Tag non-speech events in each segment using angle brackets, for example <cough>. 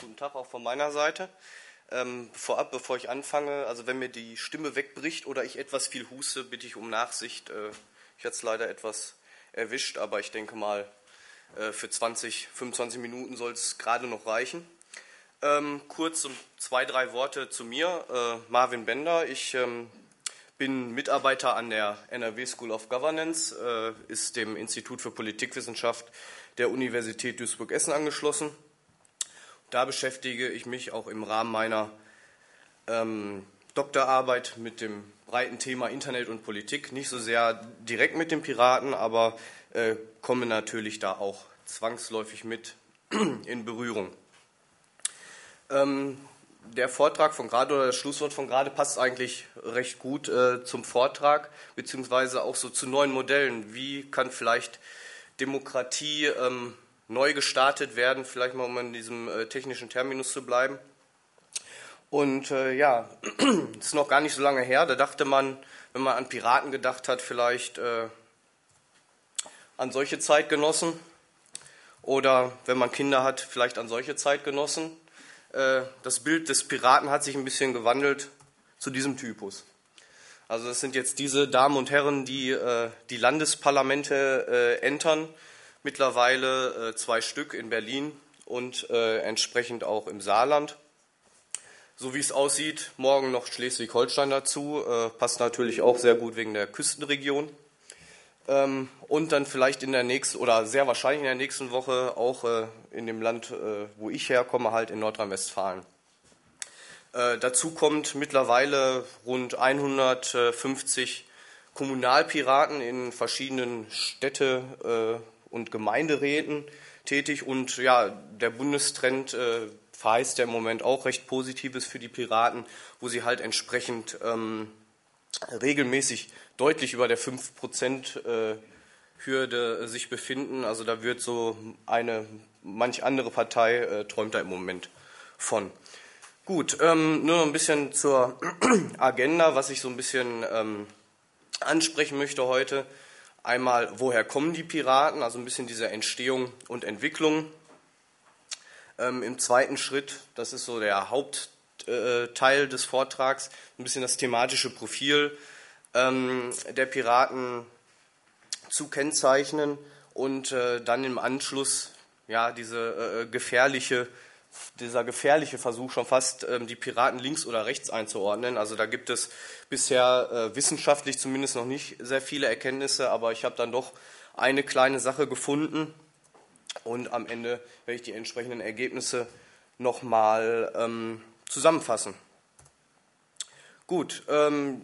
Guten Tag auch von meiner Seite. Ähm, vorab, bevor ich anfange, also wenn mir die Stimme wegbricht oder ich etwas viel huste, bitte ich um Nachsicht. Äh, ich hatte es leider etwas erwischt, aber ich denke mal, äh, für 20, 25 Minuten soll es gerade noch reichen. Ähm, kurz zwei, drei Worte zu mir. Äh, Marvin Bender, ich ähm, bin Mitarbeiter an der NRW School of Governance, äh, ist dem Institut für Politikwissenschaft der Universität Duisburg-Essen angeschlossen. Da beschäftige ich mich auch im Rahmen meiner ähm, Doktorarbeit mit dem breiten Thema Internet und Politik. Nicht so sehr direkt mit den Piraten, aber äh, komme natürlich da auch zwangsläufig mit <clears throat> in Berührung. Ähm, der Vortrag von gerade oder das Schlusswort von gerade passt eigentlich recht gut äh, zum Vortrag, beziehungsweise auch so zu neuen Modellen. Wie kann vielleicht Demokratie ähm, neu gestartet werden, vielleicht mal um in diesem äh, technischen Terminus zu bleiben. Und äh, ja, <clears throat> ist noch gar nicht so lange her, da dachte man, wenn man an Piraten gedacht hat, vielleicht äh, an solche Zeitgenossen oder wenn man Kinder hat, vielleicht an solche Zeitgenossen. Äh, das Bild des Piraten hat sich ein bisschen gewandelt zu diesem Typus. Also es sind jetzt diese Damen und Herren, die äh, die Landesparlamente äh, entern mittlerweile äh, zwei Stück in Berlin und äh, entsprechend auch im Saarland. So wie es aussieht, morgen noch Schleswig-Holstein dazu, äh, passt natürlich auch sehr gut wegen der Küstenregion. Ähm, und dann vielleicht in der nächsten oder sehr wahrscheinlich in der nächsten Woche auch in dem Land, wo ich herkomme, halt in Nordrhein-Westfalen. Dazu kommt mittlerweile rund 150 Kommunalpiraten in verschiedenen Städte und Gemeinderäten tätig und ja, der Bundestrend äh, verheißt ja im Moment auch recht Positives für die Piraten, wo sie halt entsprechend ähm, regelmäßig deutlich über der 5% äh, sich befinden. Also da wird so eine manch andere Partei äh, träumt da im Moment von. Gut, ähm, nur ein bisschen zur <clears throat> Agenda, was ich so ein bisschen ähm, ansprechen möchte heute. Einmal, woher kommen die Piraten, also ein bisschen diese Entstehung und Entwicklung. Ähm, Im zweiten Schritt, das ist so der Hauptteil äh, des Vortrags, ein bisschen das thematische Profil ähm, der Piraten zu kennzeichnen und äh, dann im Anschluss ja, diese äh, gefährliche dieser gefährliche Versuch schon fast, ähm, die Piraten links oder rechts einzuordnen. Also da gibt es bisher äh, wissenschaftlich zumindest noch nicht sehr viele Erkenntnisse, aber ich habe dann doch eine kleine Sache gefunden und am Ende werde ich die entsprechenden Ergebnisse nochmal ähm, zusammenfassen. Gut, ähm,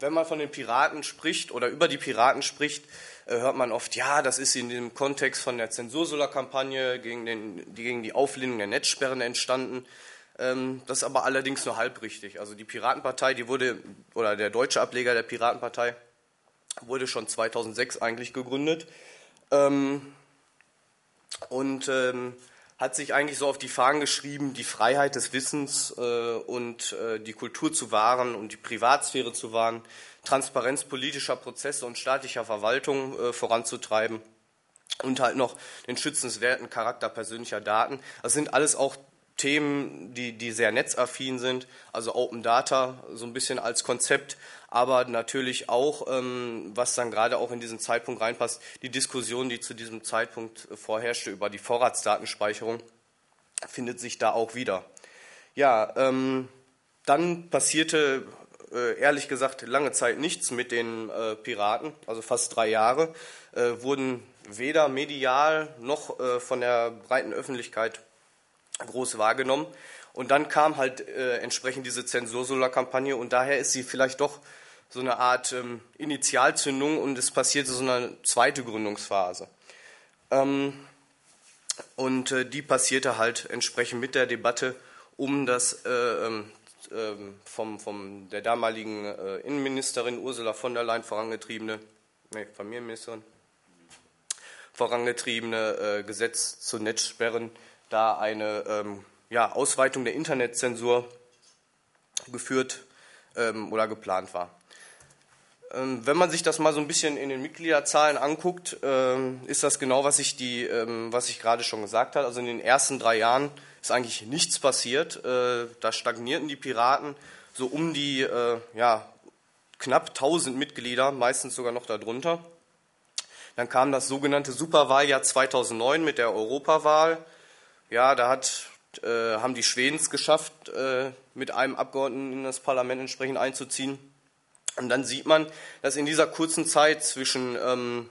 wenn man von den Piraten spricht oder über die Piraten spricht, äh, hört man oft, ja, das ist in dem Kontext von der Zensursolar-Kampagne gegen, gegen die Auflehnung der Netzsperren entstanden. Ähm, das ist aber allerdings nur halb richtig. Also die Piratenpartei, die wurde, oder der deutsche Ableger der Piratenpartei, wurde schon 2006 eigentlich gegründet. Ähm, und ähm, hat sich eigentlich so auf die Fahnen geschrieben, die Freiheit des Wissens äh, und äh, die Kultur zu wahren und die Privatsphäre zu wahren, Transparenz politischer Prozesse und staatlicher Verwaltung äh, voranzutreiben und halt noch den schützenswerten Charakter persönlicher Daten. Das sind alles auch Themen, die, die sehr netzaffin sind, also Open Data so ein bisschen als Konzept, aber natürlich auch, ähm, was dann gerade auch in diesen Zeitpunkt reinpasst, die Diskussion, die zu diesem Zeitpunkt vorherrschte über die Vorratsdatenspeicherung, findet sich da auch wieder. Ja, ähm, dann passierte äh, ehrlich gesagt lange Zeit nichts mit den äh, Piraten, also fast drei Jahre, äh, wurden weder medial noch von der breiten Öffentlichkeit groß wahrgenommen. Und dann kam halt äh, entsprechend diese Zensursolar-Kampagne und daher ist sie vielleicht doch so eine Art ähm, Initialzündung und es passierte so eine zweite Gründungsphase. Ähm, und äh, die passierte halt entsprechend mit der Debatte um das äh, ähm, ähm vom, vom der damaligen äh, Innenministerin Ursula von der Leyen vorangetriebene, nee, Familienministerin, vorangetriebene äh, Gesetz zu Netzsperren, da eine ähm, ja, Ausweitung der Internetzensur geführt ähm, oder geplant war. Ähm, wenn man sich das mal so ein bisschen in den Mitgliederzahlen anguckt, ähm, ist das genau, was ich, die, ähm, was ich gerade schon gesagt habe. Also in den ersten drei Jahren ist eigentlich nichts passiert. Äh, da stagnierten die Piraten so um die äh, ja, knapp 1000 Mitglieder, meistens sogar noch darunter. Dann kam das sogenannte Superwahljahr 2009 mit der Europawahl. Ja, da hat, äh, haben die Schweden es geschafft, äh, mit einem Abgeordneten in das Parlament entsprechend einzuziehen. Und dann sieht man, dass in dieser kurzen Zeit zwischen, ähm,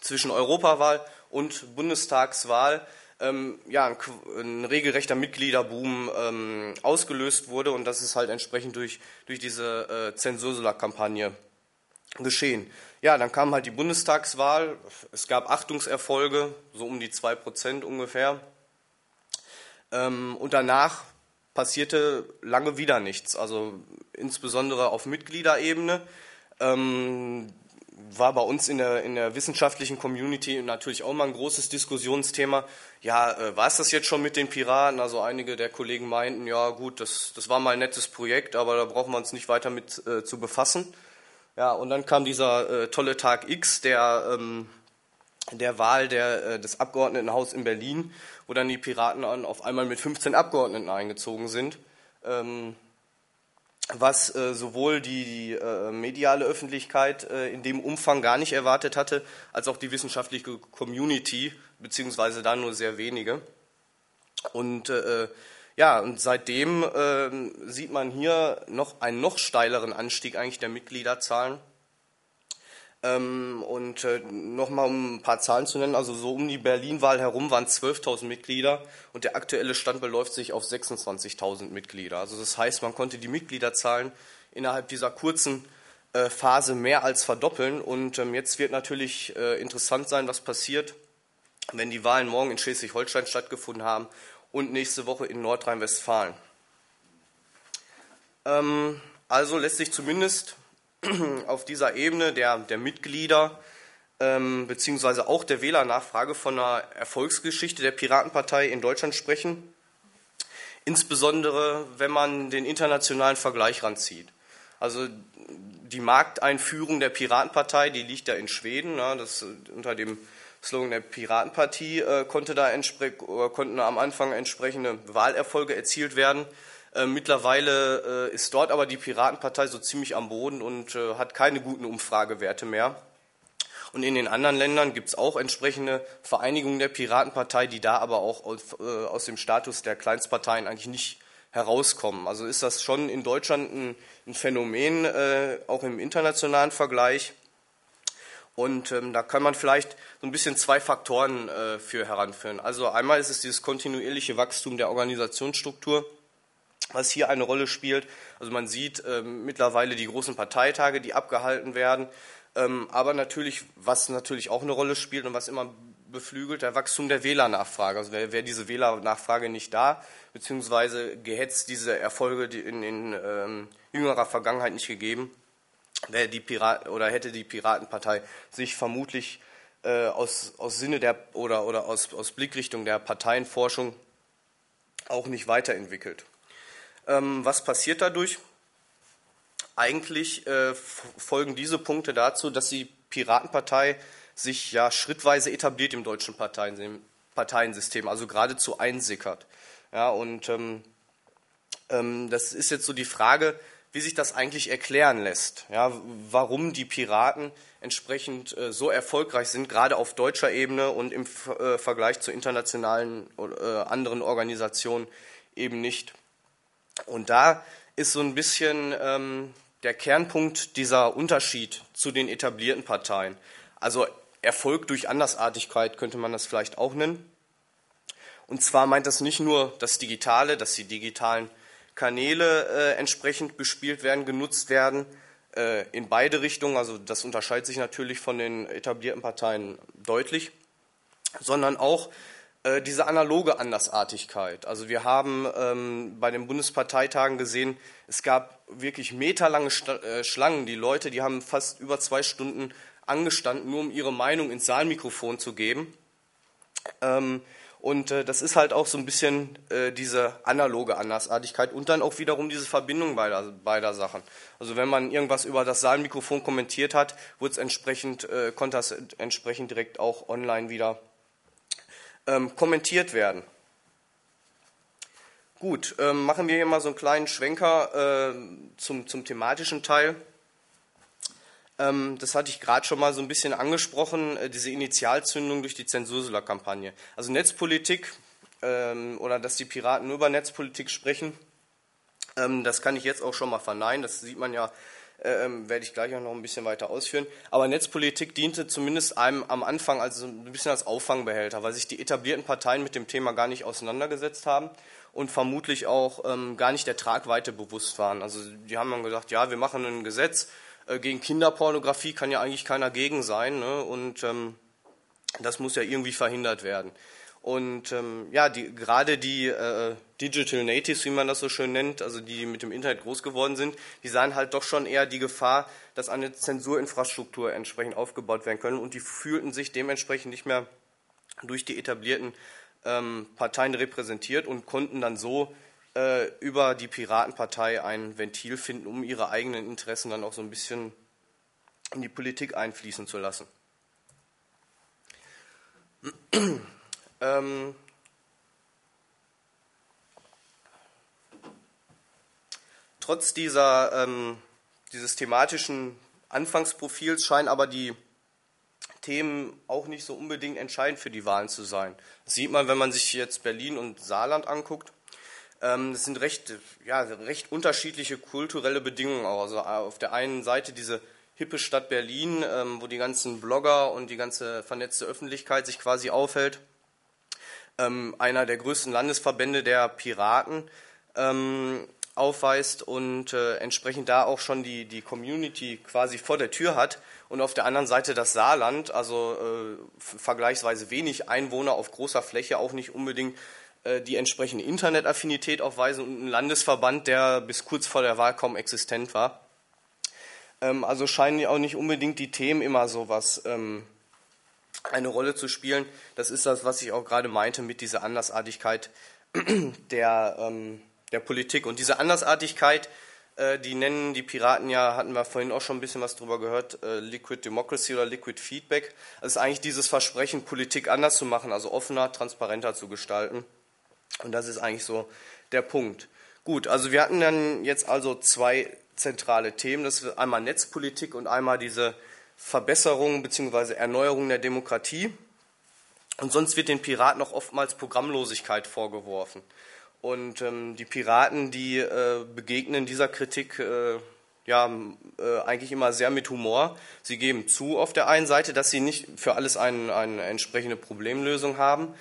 zwischen Europawahl und Bundestagswahl ähm, ja, ein, ein, regelrechter Mitgliederboom ähm, ausgelöst wurde und das ist halt entsprechend durch, durch diese äh, Zensursula-Kampagne geschehen. Ja, dann kam halt die Bundestagswahl, es gab Achtungserfolge, so um die zwei Prozent ungefähr. Ähm, und danach passierte lange wieder nichts, also insbesondere auf Mitgliederebene. Ähm, war bei uns in der, in der wissenschaftlichen Community natürlich auch mal ein großes Diskussionsthema. Ja, äh, war es das jetzt schon mit den Piraten? Also einige der Kollegen meinten, ja gut, das, das war mal ein nettes Projekt, aber da brauchen wir uns nicht weiter mit äh, zu befassen. Ja, und dann kam dieser äh, tolle Tag X, der, ähm, der Wahl der, äh, des Abgeordnetenhaus in Berlin, wo dann die Piraten auf einmal mit 15 Abgeordneten eingezogen sind. Ähm, was äh, sowohl die, die äh, mediale Öffentlichkeit äh, in dem Umfang gar nicht erwartet hatte, als auch die wissenschaftliche Community, beziehungsweise da nur sehr wenige. Und äh, ja, und seitdem ähm, sieht man hier noch einen noch steileren Anstieg eigentlich der Mitgliederzahlen. Ähm, und äh, nochmal um ein paar Zahlen zu nennen, also so um die Berlin-Wahl herum waren 12.000 Mitglieder und der aktuelle Stand beläuft sich auf 26.000 Mitglieder. Also das heißt, man konnte die Mitgliederzahlen innerhalb dieser kurzen äh, Phase mehr als verdoppeln. Und ähm, jetzt wird natürlich äh, interessant sein, was passiert, wenn die Wahlen morgen in Schleswig-Holstein stattgefunden haben und nächste Woche in Nordrhein-Westfalen. Ähm, also lässt sich zumindest <clears throat> auf dieser Ebene der, der Mitglieder ähm, beziehungsweise auch der Wählernachfrage von einer Erfolgsgeschichte der Piratenpartei in Deutschland sprechen. Insbesondere, wenn man den internationalen Vergleich ranzieht. Also die Markteinführung der Piratenpartei, die liegt ja in Schweden. Ne, das, unter dem Slogan der Piratenpartie äh, konnte da konnten am Anfang entsprechende Wahlerfolge erzielt werden. Äh, mittlerweile äh, ist dort aber die Piratenpartei so ziemlich am Boden und äh, hat keine guten Umfragewerte mehr. Und in den anderen Ländern gibt es auch entsprechende Vereinigungen der Piratenpartei, die da aber auch aus, äh, aus, dem Status der Kleinstparteien eigentlich nicht herauskommen. Also ist das schon in Deutschland ein, ein Phänomen, äh, auch im internationalen Vergleich. Und ähm, da kann man vielleicht so ein bisschen zwei Faktoren äh, für heranführen. Also einmal ist es dieses kontinuierliche Wachstum der Organisationsstruktur was hier eine Rolle spielt. Also man sieht ähm, mittlerweile die großen Parteitage, die abgehalten werden, ähm, aber natürlich, was natürlich auch eine Rolle spielt und was immer beflügelt, der Wachstum der Wählernachfrage. Also wäre wär diese Wählernachfrage nicht da, beziehungsweise gehetzt diese Erfolge in, in ähm, jüngerer Vergangenheit nicht gegeben, wäre die Pirat oder hätte die Piratenpartei sich vermutlich äh, aus, aus Sinne der oder, oder aus, aus Blickrichtung der Parteienforschung auch nicht weiterentwickelt. Ähm, was passiert dadurch? Eigentlich äh, folgen diese Punkte dazu, dass die Piratenpartei sich ja schrittweise etabliert im deutschen Parteiensystem, also geradezu einsickert. Ja, und ähm, ähm, das ist jetzt so die Frage, wie sich das eigentlich erklären lässt. Ja, warum die Piraten entsprechend äh, so erfolgreich sind, gerade auf deutscher Ebene und im äh, Vergleich zu internationalen äh, anderen Organisationen eben nicht. Und da ist so ein bisschen ähm, der Kernpunkt dieser Unterschied zu den etablierten Parteien. Also Erfolg durch Andersartigkeit könnte man das vielleicht auch nennen. Und zwar meint das nicht nur das Digitale, dass die digitalen Kanäle äh, entsprechend bespielt werden, genutzt werden, äh, in beide Richtungen. Also das unterscheidet sich natürlich von den etablierten Parteien deutlich, sondern auch äh, diese analoge Andersartigkeit. Also wir haben ähm, bei den Bundesparteitagen gesehen, es gab wirklich meterlange Sta äh, Schlangen. Die Leute, die haben fast über zwei Stunden angestanden, nur um ihre Meinung ins Saalmikrofon zu geben. Ähm, und äh, das ist halt auch so ein bisschen äh, diese analoge Andersartigkeit und dann auch wiederum diese Verbindung beider, beider Sachen. Also wenn man irgendwas über das Saalmikrofon kommentiert hat, wurde es entsprechend, äh, konnte das entsprechend direkt auch online wieder ähm, kommentiert werden. Gut, ähm, machen wir hier mal so einen kleinen Schwenker äh, zum, zum thematischen Teil. Ähm, das hatte ich gerade schon mal so ein bisschen angesprochen, äh, diese Initialzündung durch die Zensursula-Kampagne. Also Netzpolitik ähm, oder dass die Piraten nur über Netzpolitik sprechen, ähm, das kann ich jetzt auch schon mal verneinen. Das sieht man ja ähm, werde ich gleich auch noch ein bisschen weiter ausführen. Aber Netzpolitik diente zumindest einem am Anfang also ein bisschen als Auffangbehälter, weil sich die etablierten Parteien mit dem Thema gar nicht auseinandergesetzt haben und vermutlich auch ähm, gar nicht der Tragweite bewusst waren. Also die haben dann gesagt, ja, wir machen ein Gesetz äh, gegen Kinderpornografie, kann ja eigentlich keiner gegen sein ne? und ähm, das muss ja irgendwie verhindert werden. Und ähm, ja, die, gerade die äh, Digital Natives, wie man das so schön nennt, also die mit dem Internet groß geworden sind, die sahen halt doch schon eher die Gefahr, dass eine Zensurinfrastruktur entsprechend aufgebaut werden können und die fühlten sich dementsprechend nicht mehr durch die etablierten ähm, Parteien repräsentiert und konnten dann so äh, über die Piratenpartei ein Ventil finden, um ihre eigenen Interessen dann auch so ein bisschen in die Politik einfließen zu lassen. Ähm, trotz dieser, ähm, dieses thematischen Anfangsprofils scheinen aber die Themen auch nicht so unbedingt entscheidend für die Wahlen zu sein. Das sieht man, wenn man sich jetzt Berlin und Saarland anguckt. Ähm, das sind recht, ja, recht unterschiedliche kulturelle Bedingungen. Also auf der einen Seite diese hippe Stadt Berlin, ähm, wo die ganzen Blogger und die ganze vernetzte Öffentlichkeit sich quasi aufhält. Ähm, einer der größten Landesverbände der Piraten aufweist und äh, entsprechend da auch schon die, die Community quasi vor der Tür hat und auf der anderen Seite das Saarland, also äh, vergleichsweise wenig Einwohner auf großer Fläche, auch nicht unbedingt äh, die entsprechende Internetaffinität aufweisen und ein Landesverband, der bis kurz vor der Wahl kaum existent war. Ähm, also scheinen auch nicht unbedingt die Themen immer so was ähm, eine Rolle zu spielen. Das ist das, was ich auch gerade meinte mit dieser Andersartigkeit <clears throat> der ähm, der Politik. Und diese Andersartigkeit, äh, die nennen die Piraten ja, hatten wir vorhin auch schon ein bisschen was drüber gehört, äh, Liquid Democracy oder Liquid Feedback. Das ist eigentlich dieses Versprechen, Politik anders zu machen, also offener, transparenter zu gestalten. Und das ist eigentlich so der Punkt. Gut, also wir hatten dann jetzt also zwei zentrale Themen. Das ist einmal Netzpolitik und einmal diese Verbesserung bzw. Erneuerung der Demokratie. Und sonst wird den Piraten auch oftmals Programmlosigkeit vorgeworfen. Und ähm, die Piraten, die äh, begegnen dieser Kritik äh, ja äh, eigentlich immer sehr mit Humor. Sie geben zu auf der einen Seite, dass sie nicht für alles ein, eine entsprechende Problemlösung haben,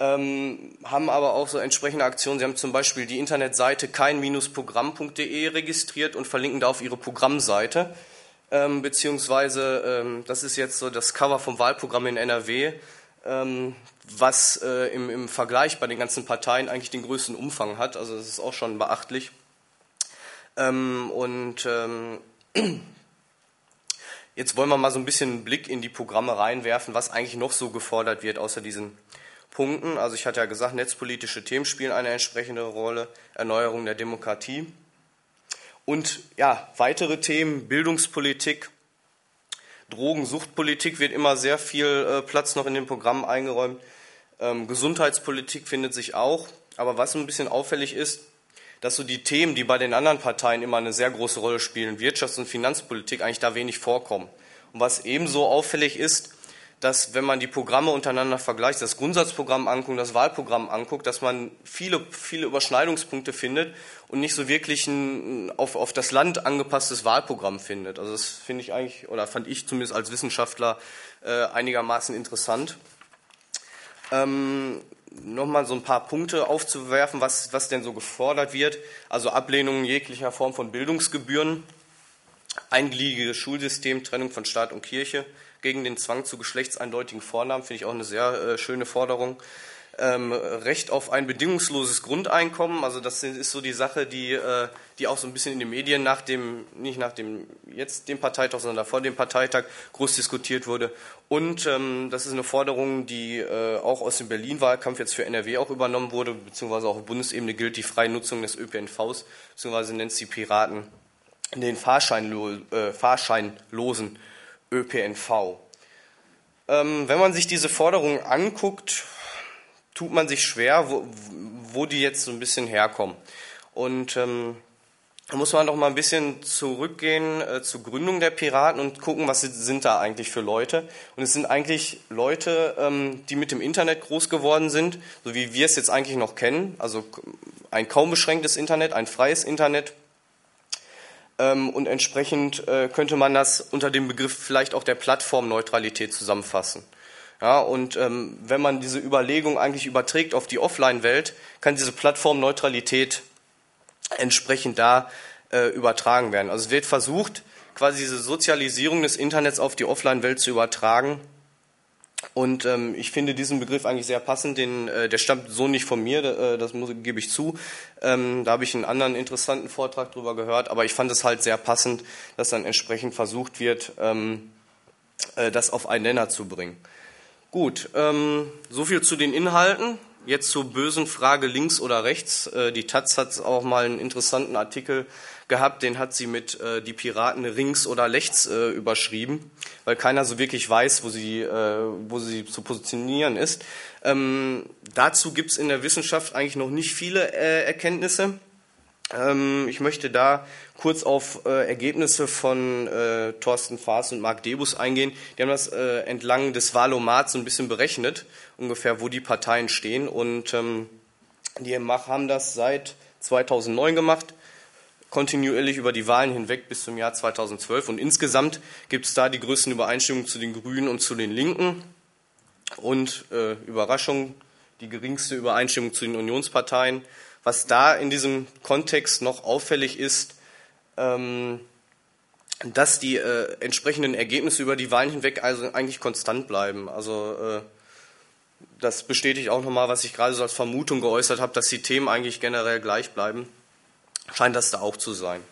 ähm, haben aber auch so entsprechende Aktionen. Sie haben zum Beispiel die Internetseite kein-programm.de registriert und verlinken da auf ihre Programmseite. Ähm, beziehungsweise, ähm, das ist jetzt so das Cover vom Wahlprogramm in NRW. Ähm, was äh, im, im, Vergleich bei den ganzen Parteien eigentlich den größten Umfang hat. Also das ist auch schon beachtlich. Ähm, und ähm, <clears throat> jetzt wollen wir mal so ein bisschen einen Blick in die Programme reinwerfen, was eigentlich noch so gefordert wird, außer diesen Punkten. Also ich hatte ja gesagt, netzpolitische Themen spielen eine entsprechende Rolle, Erneuerung der Demokratie. Und ja, weitere Themen, Bildungspolitik, Drogensuchtpolitik wird immer sehr viel äh, Platz noch in den Programmen eingeräumt. Ähm, Gesundheitspolitik findet sich auch. Aber was ein bisschen auffällig ist, dass so die Themen, die bei den anderen Parteien immer eine sehr große Rolle spielen, Wirtschafts- und Finanzpolitik, eigentlich da wenig vorkommen. Und was ebenso auffällig ist, dass wenn man die Programme untereinander vergleicht, das Grundsatzprogramm anguckt, das Wahlprogramm anguckt, dass man viele, viele Überschneidungspunkte findet und nicht so wirklich ein auf, auf das Land angepasstes Wahlprogramm findet. Also das finde ich eigentlich, oder fand ich zumindest als Wissenschaftler äh, einigermaßen interessant. Ähm, Nochmal so ein paar Punkte aufzuwerfen, was, was denn so gefordert wird. Also Ablehnung jeglicher Form von Bildungsgebühren, eingliediges Schulsystem, Trennung von Staat und Kirche, gegen den Zwang zu geschlechtseindeutigen Vornamen, finde ich auch eine sehr äh, schöne Forderung ähm, Recht auf ein bedingungsloses Grundeinkommen. Also das ist so die Sache, die, äh, die auch so ein bisschen in den Medien nach dem, nicht nach dem jetzt dem Parteitag, sondern davor dem Parteitag groß diskutiert wurde. Und ähm, das ist eine Forderung, die äh, auch aus dem Berlin-Wahlkampf jetzt für NRW auch übernommen wurde, beziehungsweise auch auf Bundesebene gilt die freie Nutzung des ÖPNVs, beziehungsweise nennt sie Piraten den Fahrscheinlo äh, fahrscheinlosen ÖPNV. Ähm, wenn man sich diese Forderungen anguckt, tut man sich schwer, wo, wo die jetzt so ein bisschen herkommen. Und ähm, da muss man noch mal ein bisschen zurückgehen äh, zur Gründung der Piraten und gucken, was sind da eigentlich für Leute. Und es sind eigentlich Leute, ähm, die mit dem Internet groß geworden sind, so wie wir es jetzt eigentlich noch kennen. Also ein kaum beschränktes Internet, ein freies Internet. Ähm, und entsprechend äh, könnte man das unter dem Begriff vielleicht auch der Plattformneutralität zusammenfassen. Ja, und ähm, wenn man diese Überlegung eigentlich überträgt auf die Offline-Welt, kann diese Plattformneutralität entsprechend da äh, übertragen werden. Also es wird versucht, quasi diese Sozialisierung des Internets auf die Offline-Welt zu übertragen. Und ähm, ich finde diesen Begriff eigentlich sehr passend. Den, äh, der stammt so nicht von mir, äh, das muss, gebe ich zu. Ähm, da habe ich einen anderen interessanten Vortrag drüber gehört, aber ich fand es halt sehr passend, dass dann entsprechend versucht wird, ähm, äh, das auf einen Nenner zu bringen. Gut, ähm, so viel zu den Inhalten. Jetzt zur bösen Frage links oder rechts. Äh, die Taz hat auch mal einen interessanten Artikel gehabt, den hat sie mit äh, die Piraten links oder rechts äh, überschrieben, weil keiner so wirklich weiß, wo sie, äh, wo sie zu positionieren ist. Ähm, dazu gibt es in der Wissenschaft eigentlich noch nicht viele äh, Erkenntnisse. Ähm, ich möchte da kurz auf äh, Ergebnisse von äh, Thorsten Faas und Marc Debus eingehen. Die haben das äh, entlang des Wahlomats so ein bisschen berechnet, ungefähr wo die Parteien stehen. Und ähm, die haben das seit 2009 gemacht, kontinuierlich über die Wahlen hinweg bis zum Jahr 2012. Und insgesamt gibt es da die größten Übereinstimmungen zu den Grünen und zu den Linken. Und äh, Überraschung, die geringste Übereinstimmung zu den Unionsparteien. Was da in diesem Kontext noch auffällig ist, ähm, dass die äh, entsprechenden Ergebnisse über die Wahlen hinweg also eigentlich konstant bleiben. Also äh, das bestätigt auch nochmal, was ich gerade so als Vermutung geäußert habe, dass die Themen eigentlich generell gleich bleiben. Scheint das da auch zu sein.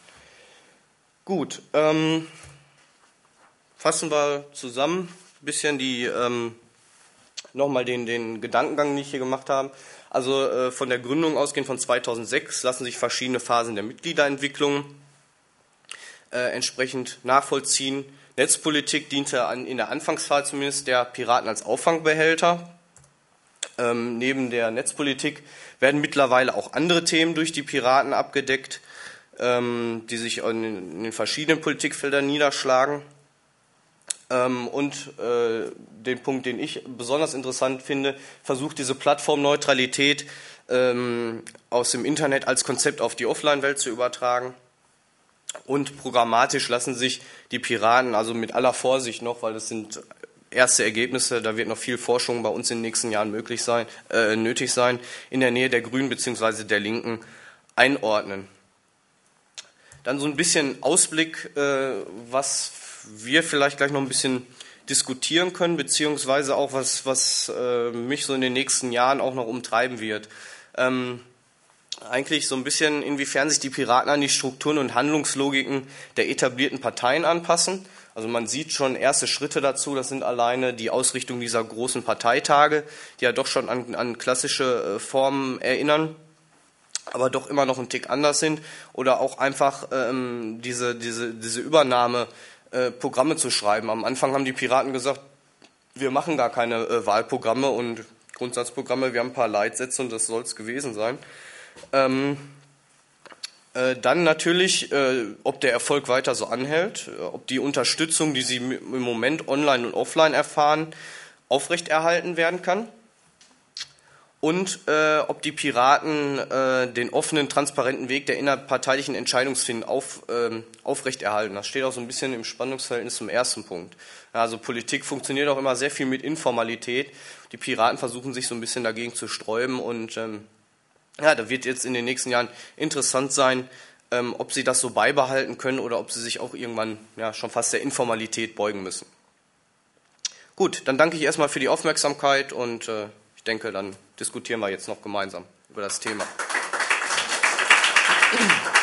Gut, ähm, fassen wir zusammen ein bisschen die ähm, nochmal den, den Gedankengang, den ich hier gemacht habe. Also äh, von der Gründung ausgehend von 2006 lassen sich verschiedene Phasen der Mitgliederentwicklung äh, entsprechend nachvollziehen. Netzpolitik diente an, in der Anfangsphase zumindest der Piraten als Auffangbehälter. Ähm, neben der Netzpolitik werden mittlerweile auch andere Themen durch die Piraten abgedeckt, ähm, die sich in, den verschiedenen Politikfeldern niederschlagen. Ähm, und äh, den Punkt, den ich besonders interessant finde, versucht diese Plattformneutralität ähm, aus dem Internet als Konzept auf die Offline-Welt zu übertragen. Und programmatisch lassen sich die Piraten, also mit aller Vorsicht noch, weil das sind erste Ergebnisse, da wird noch viel Forschung bei uns in den nächsten Jahren möglich sein, äh, nötig sein, in der Nähe der Grünen bzw. der Linken einordnen. Dann so ein bisschen Ausblick, äh, was wir vielleicht gleich noch ein bisschen diskutieren können, beziehungsweise auch was, was äh, mich so in den nächsten Jahren auch noch umtreiben wird. Ähm, eigentlich so ein bisschen, inwiefern sich die Piraten an die Strukturen und Handlungslogiken der etablierten Parteien anpassen. Also man sieht schon erste Schritte dazu, das sind alleine die Ausrichtung dieser großen Parteitage, die ja doch schon an, an klassische äh, Formen erinnern aber doch immer noch ein Tick anders sind oder auch einfach ähm, diese, diese, diese Übernahme äh, Programme zu schreiben. Am Anfang haben die Piraten gesagt, wir machen gar keine äh, Wahlprogramme und Grundsatzprogramme, wir haben ein paar Leitsätze und das soll es gewesen sein. Ähm, äh, dann natürlich, äh, ob der Erfolg weiter so anhält, äh, ob die Unterstützung, die Sie im Moment online und offline erfahren, aufrechterhalten werden kann und äh, ob die Piraten äh, den offenen, transparenten Weg der innerparteilichen Entscheidungsfindung auf, ähm, aufrechterhalten. Das steht auch so ein bisschen im Spannungsverhältnis zum ersten Punkt. Also Politik funktioniert auch immer sehr viel mit Informalität. Die Piraten versuchen sich so ein bisschen dagegen zu sträuben und ähm, ja, da wird jetzt in den nächsten Jahren interessant sein, ähm, ob sie das so beibehalten können oder ob sie sich auch irgendwann ja, schon fast der Informalität beugen müssen. Gut, dann danke ich erstmal für die Aufmerksamkeit und äh, ich denke, dann diskutieren wir jetzt noch gemeinsam über das Thema. Applaus